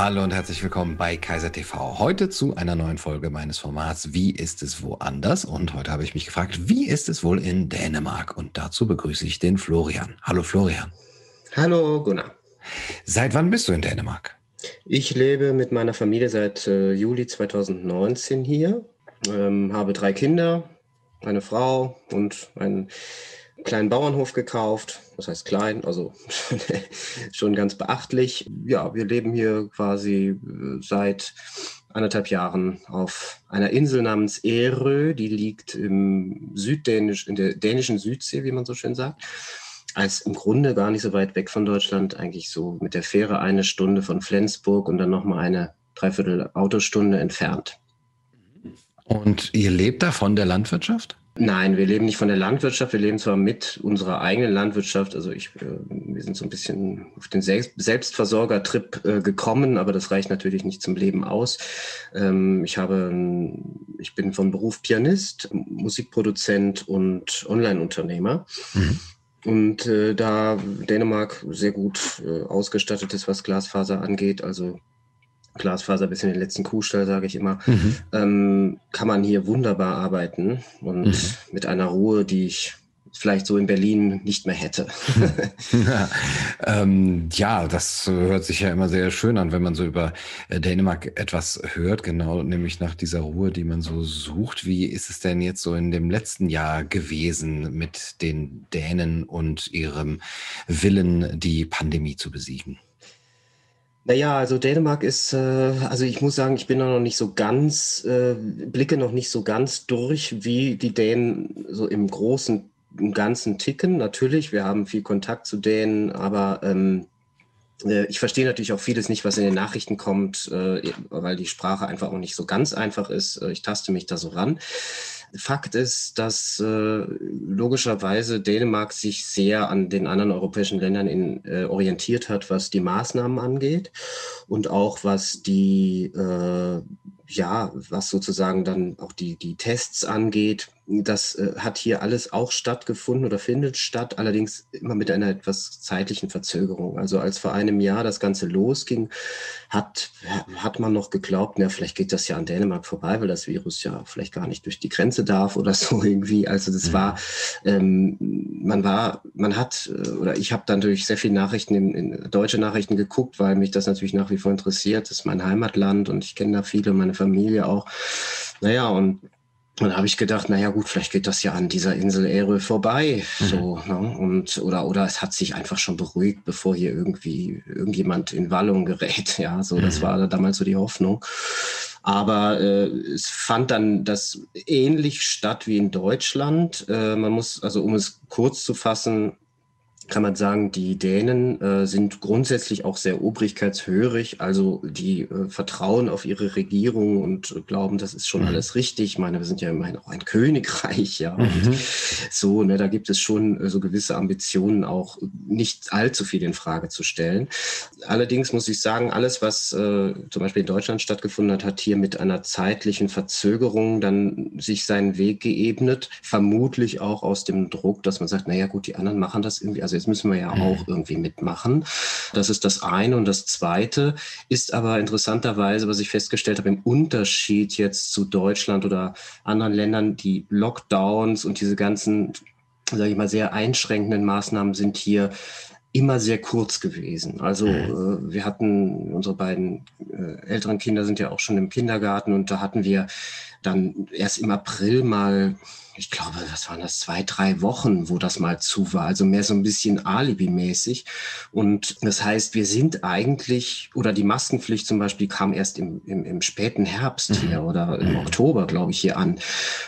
Hallo und herzlich willkommen bei Kaiser TV. Heute zu einer neuen Folge meines Formats Wie ist es woanders? Und heute habe ich mich gefragt, wie ist es wohl in Dänemark? Und dazu begrüße ich den Florian. Hallo Florian. Hallo Gunnar. Seit wann bist du in Dänemark? Ich lebe mit meiner Familie seit äh, Juli 2019 hier, ähm, habe drei Kinder, eine Frau und einen kleinen Bauernhof gekauft. Das heißt klein, also schon ganz beachtlich. Ja, wir leben hier quasi äh, seit anderthalb Jahren auf einer Insel namens Erö, die liegt im Süddänisch, in der dänischen Südsee, wie man so schön sagt. Als im Grunde gar nicht so weit weg von Deutschland, eigentlich so mit der Fähre eine Stunde von Flensburg und dann nochmal eine Dreiviertel Autostunde entfernt. Und ihr lebt da von der Landwirtschaft? Nein, wir leben nicht von der Landwirtschaft, wir leben zwar mit unserer eigenen Landwirtschaft. Also ich, äh, wir sind so ein bisschen auf den Selbst Selbstversorger-Trip äh, gekommen, aber das reicht natürlich nicht zum Leben aus. Ähm, ich habe, ich bin von Beruf Pianist, Musikproduzent und Online-Unternehmer. Mhm. Und äh, da Dänemark sehr gut äh, ausgestattet ist, was Glasfaser angeht, also Glasfaser bis in den letzten Kuhstall, sage ich immer, mhm. ähm, kann man hier wunderbar arbeiten und mhm. mit einer Ruhe, die ich vielleicht so in Berlin nicht mehr hätte. ja, ähm, ja, das hört sich ja immer sehr schön an, wenn man so über äh, Dänemark etwas hört, genau, nämlich nach dieser Ruhe, die man so sucht. Wie ist es denn jetzt so in dem letzten Jahr gewesen mit den Dänen und ihrem Willen, die Pandemie zu besiegen? Naja, also Dänemark ist, äh, also ich muss sagen, ich bin da noch nicht so ganz, äh, blicke noch nicht so ganz durch, wie die Dänen so im großen, im ganzen ticken. Natürlich, wir haben viel Kontakt zu Dänen, aber ähm, äh, ich verstehe natürlich auch vieles nicht, was in den Nachrichten kommt, äh, weil die Sprache einfach auch nicht so ganz einfach ist. Äh, ich taste mich da so ran. Fakt ist, dass äh, logischerweise Dänemark sich sehr an den anderen europäischen Ländern in, äh, orientiert hat, was die Maßnahmen angeht und auch was die, äh, ja, was sozusagen dann auch die, die Tests angeht. Das äh, hat hier alles auch stattgefunden oder findet statt, allerdings immer mit einer etwas zeitlichen Verzögerung. Also als vor einem Jahr das Ganze losging, hat, hat man noch geglaubt, na, vielleicht geht das ja an Dänemark vorbei, weil das Virus ja vielleicht gar nicht durch die Grenze darf oder so irgendwie. Also das war, ähm, man war, man hat, äh, oder ich habe dann durch sehr viele Nachrichten, in, in deutsche Nachrichten geguckt, weil mich das natürlich nach wie vor interessiert. Das ist mein Heimatland und ich kenne da viele, meine Familie auch. Naja, und dann habe ich gedacht, naja gut, vielleicht geht das ja an dieser Insel Erö vorbei. Mhm. So, ne? Und, oder, oder es hat sich einfach schon beruhigt, bevor hier irgendwie irgendjemand in Wallung gerät. Ja, so, mhm. das war damals so die Hoffnung. Aber äh, es fand dann das ähnlich statt wie in Deutschland. Äh, man muss, also um es kurz zu fassen, kann man sagen, die Dänen äh, sind grundsätzlich auch sehr obrigkeitshörig, also die äh, vertrauen auf ihre Regierung und äh, glauben, das ist schon mhm. alles richtig. Ich meine, wir sind ja immerhin auch ein Königreich, ja. Mhm. so, ne, da gibt es schon äh, so gewisse Ambitionen, auch nicht allzu viel in Frage zu stellen. Allerdings muss ich sagen, alles, was äh, zum Beispiel in Deutschland stattgefunden hat, hat hier mit einer zeitlichen Verzögerung dann sich seinen Weg geebnet. Vermutlich auch aus dem Druck, dass man sagt, naja gut, die anderen machen das irgendwie, also jetzt müssen wir ja mhm. auch irgendwie mitmachen. Das ist das eine. Und das zweite ist aber interessanterweise, was ich festgestellt habe, im Unterschied jetzt zu Deutschland oder anderen Ländern, die Lockdowns und diese ganzen, sage ich mal, sehr einschränkenden Maßnahmen sind hier immer sehr kurz gewesen. Also mhm. äh, wir hatten, unsere beiden äh, älteren Kinder sind ja auch schon im Kindergarten und da hatten wir dann erst im April mal ich glaube, was waren das, zwei, drei Wochen, wo das mal zu war. Also mehr so ein bisschen Alibi-mäßig. Und das heißt, wir sind eigentlich, oder die Maskenpflicht zum Beispiel kam erst im, im, im späten Herbst mhm. hier oder im Oktober, glaube ich, hier an.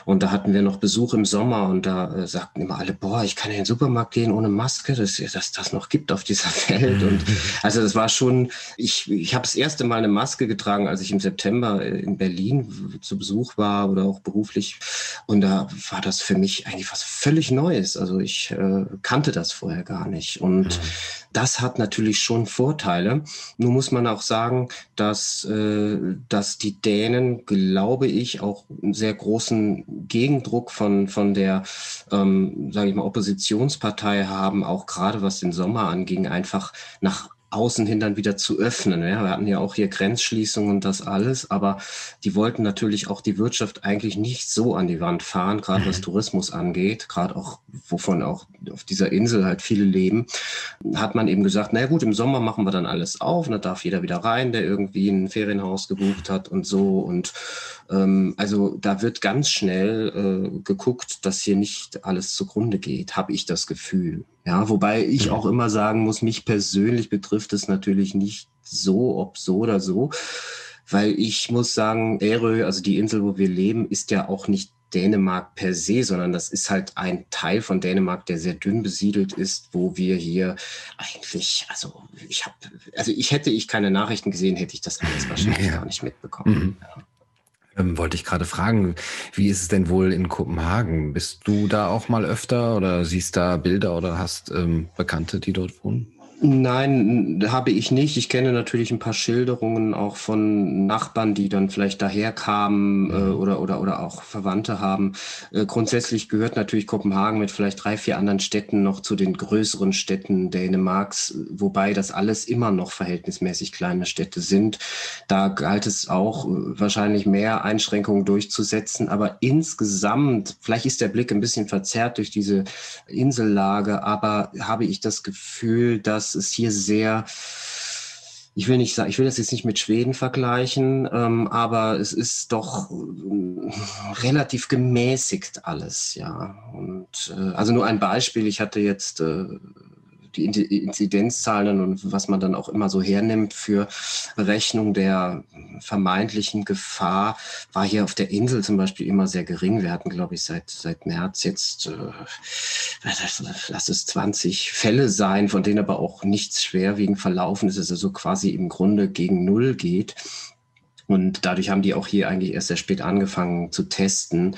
Und da hatten wir noch Besuch im Sommer und da äh, sagten immer alle, boah, ich kann in den Supermarkt gehen ohne Maske, dass, dass das noch gibt auf dieser Welt. Und also das war schon, ich, ich habe das erste Mal eine Maske getragen, als ich im September äh, in Berlin zu Besuch war oder auch beruflich. Und da war das für mich eigentlich was völlig Neues. Also ich äh, kannte das vorher gar nicht. Und mhm. das hat natürlich schon Vorteile. Nun muss man auch sagen, dass, äh, dass die Dänen, glaube ich, auch einen sehr großen Gegendruck von, von der, ähm, sage ich mal, Oppositionspartei haben, auch gerade was den Sommer anging, einfach nach außen hin dann wieder zu öffnen. Ja, wir hatten ja auch hier Grenzschließungen und das alles, aber die wollten natürlich auch die Wirtschaft eigentlich nicht so an die Wand fahren, gerade was mhm. Tourismus angeht, gerade auch, wovon auch auf dieser Insel halt viele leben, hat man eben gesagt, na gut, im Sommer machen wir dann alles auf und da darf jeder wieder rein, der irgendwie ein Ferienhaus gebucht hat und so und also da wird ganz schnell äh, geguckt, dass hier nicht alles zugrunde geht, habe ich das Gefühl. Ja, wobei ich auch immer sagen muss, mich persönlich betrifft es natürlich nicht so, ob so oder so, weil ich muss sagen, Erö, also die Insel, wo wir leben, ist ja auch nicht Dänemark per se, sondern das ist halt ein Teil von Dänemark, der sehr dünn besiedelt ist, wo wir hier eigentlich, also ich habe, also ich hätte ich keine Nachrichten gesehen, hätte ich das alles wahrscheinlich ja. gar nicht mitbekommen. Mhm. Ja. Ähm, wollte ich gerade fragen, wie ist es denn wohl in Kopenhagen? Bist du da auch mal öfter oder siehst da Bilder oder hast ähm, Bekannte, die dort wohnen? Nein, habe ich nicht. Ich kenne natürlich ein paar Schilderungen auch von Nachbarn, die dann vielleicht daherkamen äh, oder, oder, oder auch Verwandte haben. Äh, grundsätzlich gehört natürlich Kopenhagen mit vielleicht drei, vier anderen Städten noch zu den größeren Städten Dänemarks, wobei das alles immer noch verhältnismäßig kleine Städte sind. Da galt es auch äh, wahrscheinlich mehr Einschränkungen durchzusetzen. Aber insgesamt, vielleicht ist der Blick ein bisschen verzerrt durch diese Insellage, aber habe ich das Gefühl, dass das ist hier sehr, ich will nicht sagen, ich will das jetzt nicht mit Schweden vergleichen, ähm, aber es ist doch äh, relativ gemäßigt alles, ja. Und äh, also nur ein Beispiel, ich hatte jetzt äh, die Inzidenzzahlen und was man dann auch immer so hernimmt für Berechnung der vermeintlichen Gefahr, war hier auf der Insel zum Beispiel immer sehr gering. Wir hatten, glaube ich, seit, seit März jetzt, äh, lass es 20 Fälle sein, von denen aber auch nichts schwerwiegend verlaufen ist, also quasi im Grunde gegen Null geht. Und dadurch haben die auch hier eigentlich erst sehr spät angefangen zu testen. Mhm.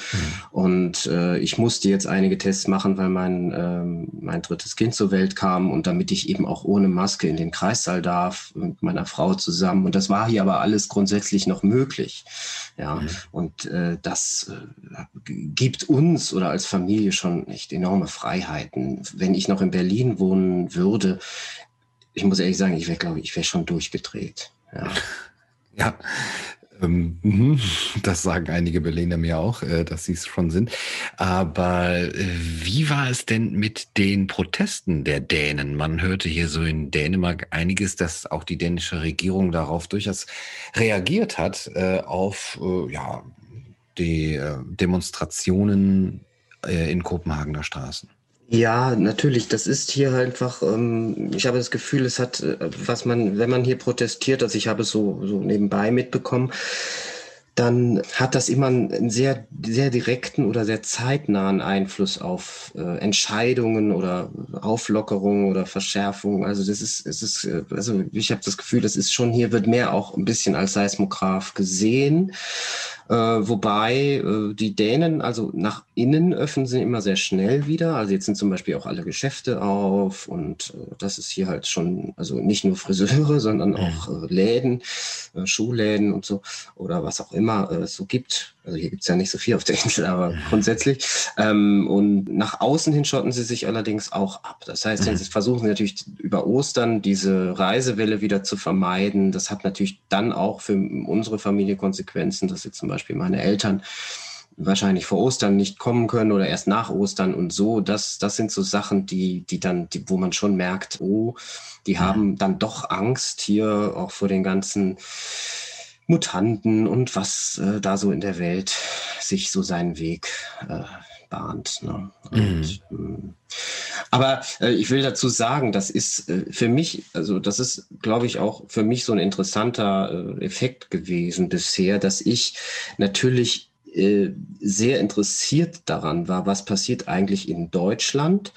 Und äh, ich musste jetzt einige Tests machen, weil mein, ähm, mein drittes Kind zur Welt kam und damit ich eben auch ohne Maske in den Kreissaal darf mit meiner Frau zusammen. Und das war hier aber alles grundsätzlich noch möglich. Ja, mhm. und äh, das äh, gibt uns oder als Familie schon echt enorme Freiheiten. Wenn ich noch in Berlin wohnen würde, ich muss ehrlich sagen, ich wäre, glaube ich, ich wäre schon durchgedreht. Ja. Ja, ähm, mhm. das sagen einige Berliner mir auch, äh, dass sie es schon sind. Aber äh, wie war es denn mit den Protesten der Dänen? Man hörte hier so in Dänemark einiges, dass auch die dänische Regierung darauf durchaus reagiert hat, äh, auf ja, die Demonstrationen in Kopenhagener Straßen. Ja, natürlich. Das ist hier einfach, ähm, ich habe das Gefühl, es hat, äh, was man, wenn man hier protestiert, also ich habe es so, so nebenbei mitbekommen, dann hat das immer einen sehr, sehr direkten oder sehr zeitnahen Einfluss auf äh, Entscheidungen oder Auflockerungen oder Verschärfungen. Also das ist, es ist, äh, also ich habe das Gefühl, das ist schon hier wird mehr auch ein bisschen als Seismograph gesehen. Äh, wobei äh, die Dänen, also nach innen öffnen sie immer sehr schnell wieder. Also jetzt sind zum Beispiel auch alle Geschäfte auf und äh, das ist hier halt schon, also nicht nur Friseure, sondern auch äh, Läden, äh, Schuhläden und so oder was auch immer es so gibt. Also hier gibt es ja nicht so viel auf der Insel, aber grundsätzlich. Ähm, und nach außen hin schotten sie sich allerdings auch ab. Das heißt, sie versuchen natürlich über Ostern diese Reisewelle wieder zu vermeiden. Das hat natürlich dann auch für unsere Familie Konsequenzen, dass jetzt zum Beispiel meine Eltern wahrscheinlich vor Ostern nicht kommen können oder erst nach Ostern und so. Das, das sind so Sachen, die, die dann, die, wo man schon merkt, oh, die haben dann doch Angst hier auch vor den ganzen Mutanten und was äh, da so in der Welt sich so seinen Weg äh, bahnt. Ne? Und, mhm. Ähm, aber äh, ich will dazu sagen, das ist äh, für mich, also das ist, glaube ich, auch für mich so ein interessanter äh, Effekt gewesen bisher, dass ich natürlich äh, sehr interessiert daran war, was passiert eigentlich in Deutschland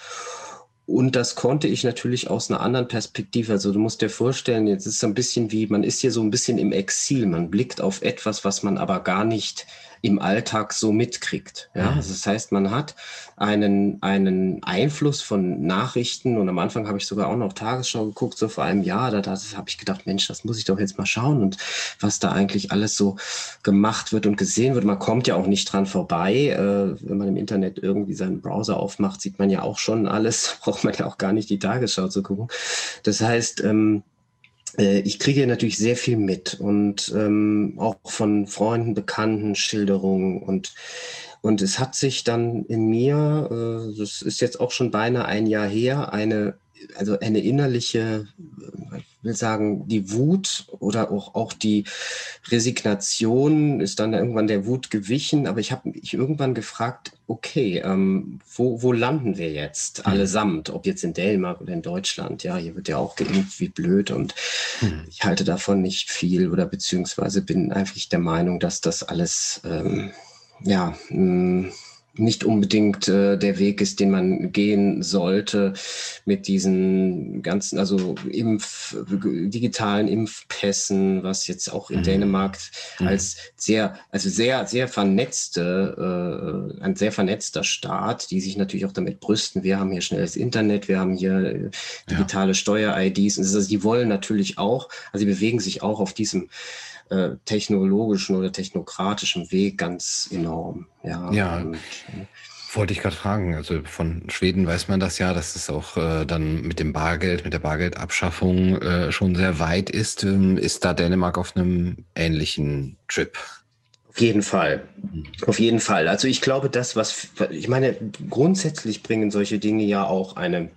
und das konnte ich natürlich aus einer anderen Perspektive. Also du musst dir vorstellen, jetzt ist es ein bisschen wie, man ist hier so ein bisschen im Exil. Man blickt auf etwas, was man aber gar nicht im Alltag so mitkriegt. Ja, mhm. also das heißt, man hat einen, einen Einfluss von Nachrichten und am Anfang habe ich sogar auch noch Tagesschau geguckt, so vor einem Jahr, da, da habe ich gedacht, Mensch, das muss ich doch jetzt mal schauen und was da eigentlich alles so gemacht wird und gesehen wird. Man kommt ja auch nicht dran vorbei. Äh, wenn man im Internet irgendwie seinen Browser aufmacht, sieht man ja auch schon alles, braucht man ja auch gar nicht die Tagesschau zu gucken. Das heißt, ähm, äh, ich kriege natürlich sehr viel mit und ähm, auch von Freunden, Bekannten, Schilderungen und und es hat sich dann in mir, äh, das ist jetzt auch schon beinahe ein Jahr her, eine also eine innerliche, ich will sagen, die Wut oder auch, auch die Resignation ist dann irgendwann der Wut gewichen. Aber ich habe mich irgendwann gefragt, okay, ähm, wo, wo landen wir jetzt mhm. allesamt? Ob jetzt in Dänemark oder in Deutschland? Ja, hier wird ja auch geimpft wie blöd und mhm. ich halte davon nicht viel oder beziehungsweise bin einfach der Meinung, dass das alles, ähm, ja, mh, nicht unbedingt äh, der Weg ist, den man gehen sollte mit diesen ganzen, also Impf, digitalen Impfpässen, was jetzt auch in mhm. Dänemark mhm. als sehr, also sehr, sehr vernetzte, äh, ein sehr vernetzter Staat, die sich natürlich auch damit brüsten. Wir haben hier schnelles Internet, wir haben hier äh, digitale ja. Steuer-IDs. Also die wollen natürlich auch, also sie bewegen sich auch auf diesem äh, technologischen oder technokratischen Weg ganz enorm. Ja, ja. Und, äh, wollte ich gerade fragen. Also von Schweden weiß man das ja, dass es auch äh, dann mit dem Bargeld, mit der Bargeldabschaffung äh, schon sehr weit ist. Ähm, ist da Dänemark auf einem ähnlichen Trip? Auf jeden Fall. Mhm. Auf jeden Fall. Also ich glaube, das, was, ich meine, grundsätzlich bringen solche Dinge ja auch eine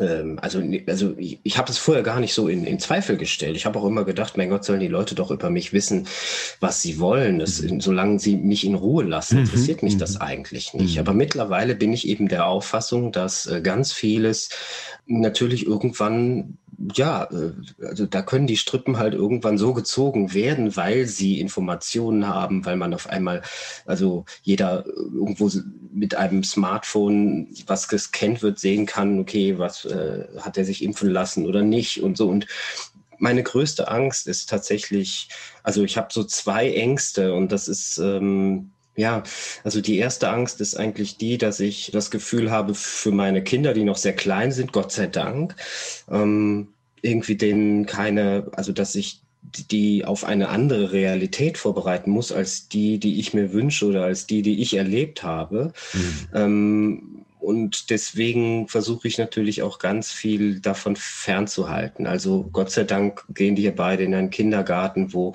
ähm, also, also ich, ich habe das vorher gar nicht so in, in Zweifel gestellt. Ich habe auch immer gedacht, mein Gott, sollen die Leute doch über mich wissen, was sie wollen. Das, mhm. solange sie mich in Ruhe lassen, mhm. interessiert mich mhm. das eigentlich nicht. Mhm. Aber mittlerweile bin ich eben der Auffassung, dass äh, ganz vieles natürlich irgendwann ja, äh, also da können die Strippen halt irgendwann so gezogen werden, weil sie Informationen haben, weil man auf einmal, also jeder irgendwo mit einem Smartphone, was gescannt wird, sehen kann, okay, was äh, hat er sich impfen lassen oder nicht und so. Und meine größte Angst ist tatsächlich, also ich habe so zwei Ängste und das ist ähm, ja, also die erste Angst ist eigentlich die, dass ich das Gefühl habe, für meine Kinder, die noch sehr klein sind, Gott sei Dank, ähm, irgendwie denen keine, also dass ich die auf eine andere Realität vorbereiten muss als die, die ich mir wünsche oder als die, die ich erlebt habe. Mhm. Ähm, und deswegen versuche ich natürlich auch ganz viel davon fernzuhalten. Also Gott sei Dank gehen die hier beide in einen Kindergarten, wo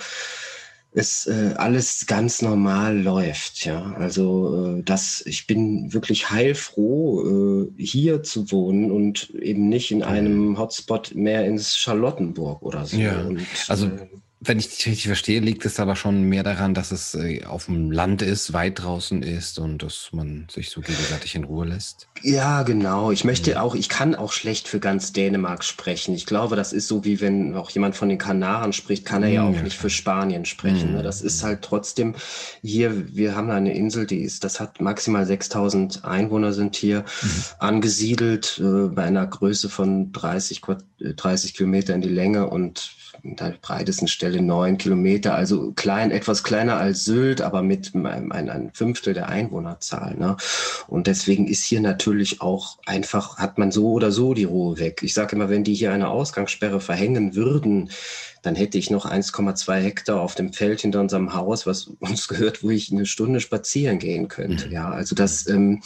es äh, alles ganz normal läuft. Ja, also äh, das, ich bin wirklich heilfroh, äh, hier zu wohnen und eben nicht in einem Hotspot mehr ins Charlottenburg oder so. Ja, und, also äh, wenn ich dich richtig verstehe, liegt es aber schon mehr daran, dass es äh, auf dem Land ist, weit draußen ist und dass man sich so gegenseitig in Ruhe lässt. Ja, genau. Ich möchte ja. auch, ich kann auch schlecht für ganz Dänemark sprechen. Ich glaube, das ist so wie wenn auch jemand von den Kanaren spricht, kann er ja, ja auch nicht für Spanien sprechen. Mhm. Das ist halt trotzdem hier, wir haben eine Insel, die ist, das hat maximal 6000 Einwohner sind hier mhm. angesiedelt, äh, bei einer Größe von 30, 30 äh, Kilometer in die Länge und der breitesten Stelle neun Kilometer, also klein, etwas kleiner als Sylt, aber mit einem, ein Fünftel der Einwohnerzahl. Ne? Und deswegen ist hier natürlich auch einfach, hat man so oder so die Ruhe weg. Ich sage immer, wenn die hier eine Ausgangssperre verhängen würden, dann hätte ich noch 1,2 Hektar auf dem Feld hinter unserem Haus, was uns gehört, wo ich eine Stunde spazieren gehen könnte. Mhm. Ja, also das, ähm,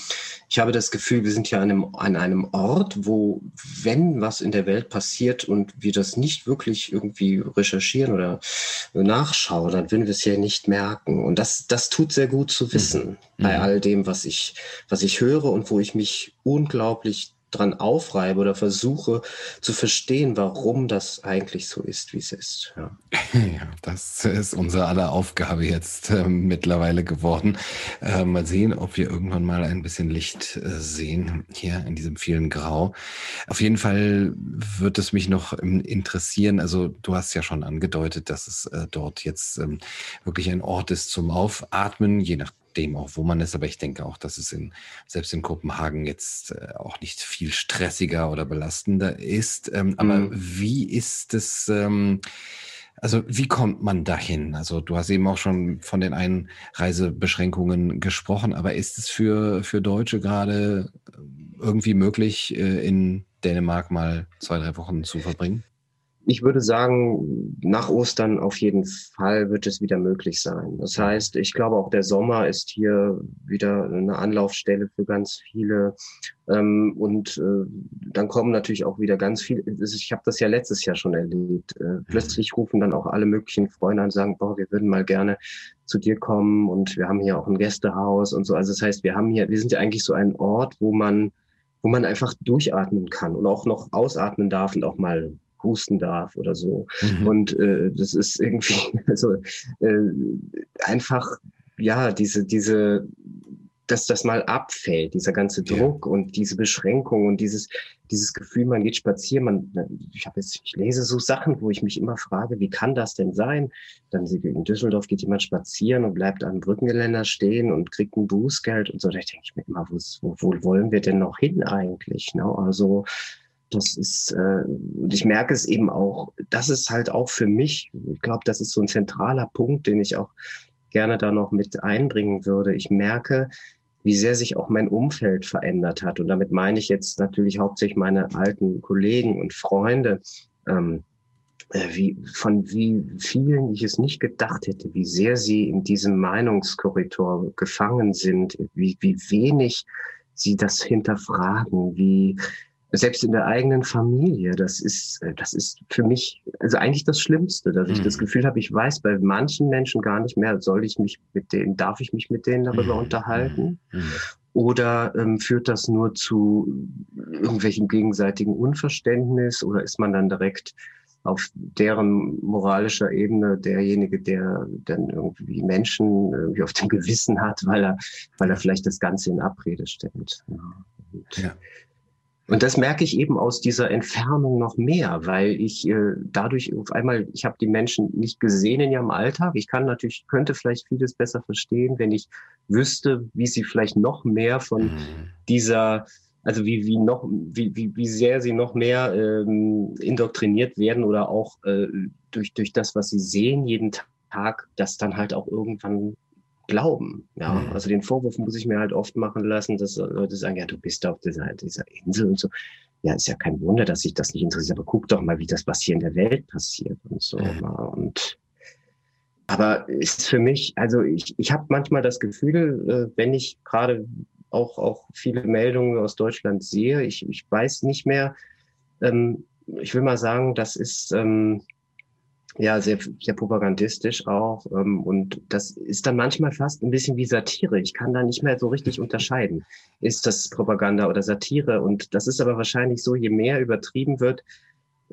ich habe das Gefühl, wir sind hier an einem, an einem Ort, wo, wenn was in der Welt passiert und wir das nicht wirklich irgendwie recherchieren oder nachschauen, dann würden wir es hier nicht merken. Und das, das tut sehr gut zu wissen mhm. bei all dem, was ich, was ich höre und wo ich mich unglaublich dran aufreibe oder versuche zu verstehen, warum das eigentlich so ist, wie es ist. Ja, ja das ist unsere aller Aufgabe jetzt äh, mittlerweile geworden. Äh, mal sehen, ob wir irgendwann mal ein bisschen Licht äh, sehen hier in diesem vielen Grau. Auf jeden Fall wird es mich noch ähm, interessieren. Also du hast ja schon angedeutet, dass es äh, dort jetzt ähm, wirklich ein Ort ist zum Aufatmen, je nach dem auch, wo man ist. Aber ich denke auch, dass es in, selbst in Kopenhagen jetzt äh, auch nicht viel stressiger oder belastender ist. Ähm, aber mhm. wie ist es, ähm, also wie kommt man dahin? Also du hast eben auch schon von den Einreisebeschränkungen gesprochen, aber ist es für, für Deutsche gerade irgendwie möglich, äh, in Dänemark mal zwei, drei Wochen zu verbringen? Ich würde sagen, nach Ostern auf jeden Fall wird es wieder möglich sein. Das heißt, ich glaube auch der Sommer ist hier wieder eine Anlaufstelle für ganz viele. Ähm, und äh, dann kommen natürlich auch wieder ganz viele. Ich habe das ja letztes Jahr schon erlebt. Äh, mhm. plötzlich rufen dann auch alle möglichen Freunde an und sagen, boah, wir würden mal gerne zu dir kommen und wir haben hier auch ein Gästehaus und so. Also das heißt, wir haben hier, wir sind ja eigentlich so ein Ort, wo man, wo man einfach durchatmen kann und auch noch ausatmen darf und auch mal husten darf oder so. Mhm. Und äh, das ist irgendwie also äh, einfach ja diese diese dass das mal abfällt, dieser ganze Druck ja. und diese Beschränkung und dieses, dieses Gefühl, man geht spazieren, man, ich habe jetzt, ich lese so Sachen, wo ich mich immer frage, wie kann das denn sein? Dann in Düsseldorf geht jemand spazieren und bleibt am Brückengeländer stehen und kriegt ein Bußgeld und so. Da denke ich mir immer, wo, wo wollen wir denn noch hin eigentlich? Ne? Also das ist, äh, und ich merke es eben auch, das ist halt auch für mich, ich glaube, das ist so ein zentraler Punkt, den ich auch gerne da noch mit einbringen würde. Ich merke, wie sehr sich auch mein Umfeld verändert hat. Und damit meine ich jetzt natürlich hauptsächlich meine alten Kollegen und Freunde, ähm, äh, wie, von wie vielen ich es nicht gedacht hätte, wie sehr sie in diesem Meinungskorridor gefangen sind, wie, wie wenig sie das hinterfragen, wie, selbst in der eigenen Familie, das ist, äh, das ist für mich, also eigentlich das Schlimmste, dass ich das mhm. Gefühl habe, ich weiß bei manchen Menschen gar nicht mehr, soll ich mich mit denen, darf ich mich mit denen darüber mhm. unterhalten? Mhm. Oder ähm, führt das nur zu irgendwelchen gegenseitigen Unverständnis oder ist man dann direkt auf deren moralischer Ebene derjenige, der dann irgendwie Menschen irgendwie auf dem Gewissen hat, weil er, weil er vielleicht das Ganze in Abrede stellt. Ja. ja. Und das merke ich eben aus dieser Entfernung noch mehr, weil ich äh, dadurch auf einmal, ich habe die Menschen nicht gesehen in ihrem Alltag. Ich kann natürlich, könnte vielleicht vieles besser verstehen, wenn ich wüsste, wie sie vielleicht noch mehr von mhm. dieser, also wie, wie noch, wie, wie, wie sehr sie noch mehr ähm, indoktriniert werden oder auch äh, durch, durch das, was sie sehen jeden Tag, das dann halt auch irgendwann glauben. Ja, mhm. also den Vorwurf muss ich mir halt oft machen lassen, dass Leute sagen, ja, du bist auf dieser, dieser Insel und so. Ja, ist ja kein Wunder, dass sich das nicht interessiert, aber guck doch mal, wie das, was hier in der Welt passiert und so. Mhm. Und aber ist für mich, also ich, ich habe manchmal das Gefühl, äh, wenn ich gerade auch, auch viele Meldungen aus Deutschland sehe, ich, ich weiß nicht mehr, ähm, ich will mal sagen, das ist, ähm, ja, sehr, sehr propagandistisch auch. Ähm, und das ist dann manchmal fast ein bisschen wie Satire. Ich kann da nicht mehr so richtig unterscheiden. Ist das Propaganda oder Satire? Und das ist aber wahrscheinlich so, je mehr übertrieben wird,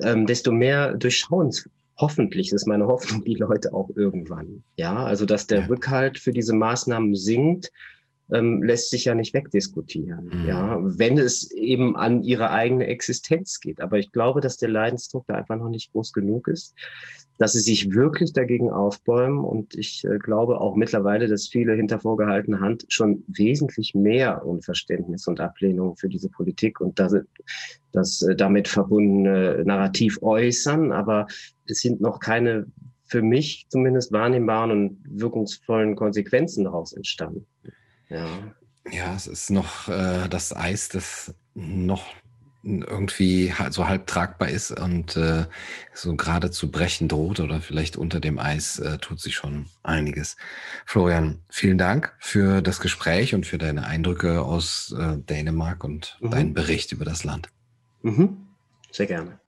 ähm, desto mehr durchschauen hoffentlich, ist meine Hoffnung, die Leute auch irgendwann. Ja, also dass der Rückhalt für diese Maßnahmen sinkt, ähm, lässt sich ja nicht wegdiskutieren. Mhm. Ja, wenn es eben an ihre eigene Existenz geht. Aber ich glaube, dass der Leidensdruck da einfach noch nicht groß genug ist dass sie sich wirklich dagegen aufbäumen. Und ich äh, glaube auch mittlerweile, dass viele hinter vorgehaltener Hand schon wesentlich mehr Unverständnis und Ablehnung für diese Politik und das, das äh, damit verbundene Narrativ äußern. Aber es sind noch keine für mich zumindest wahrnehmbaren und wirkungsvollen Konsequenzen daraus entstanden. Ja. Ja, es ist noch äh, das Eis, das noch irgendwie so halb tragbar ist und äh, so gerade zu brechen droht oder vielleicht unter dem Eis äh, tut sich schon einiges. Florian, vielen Dank für das Gespräch und für deine Eindrücke aus äh, Dänemark und mhm. deinen Bericht über das Land. Mhm. Sehr gerne.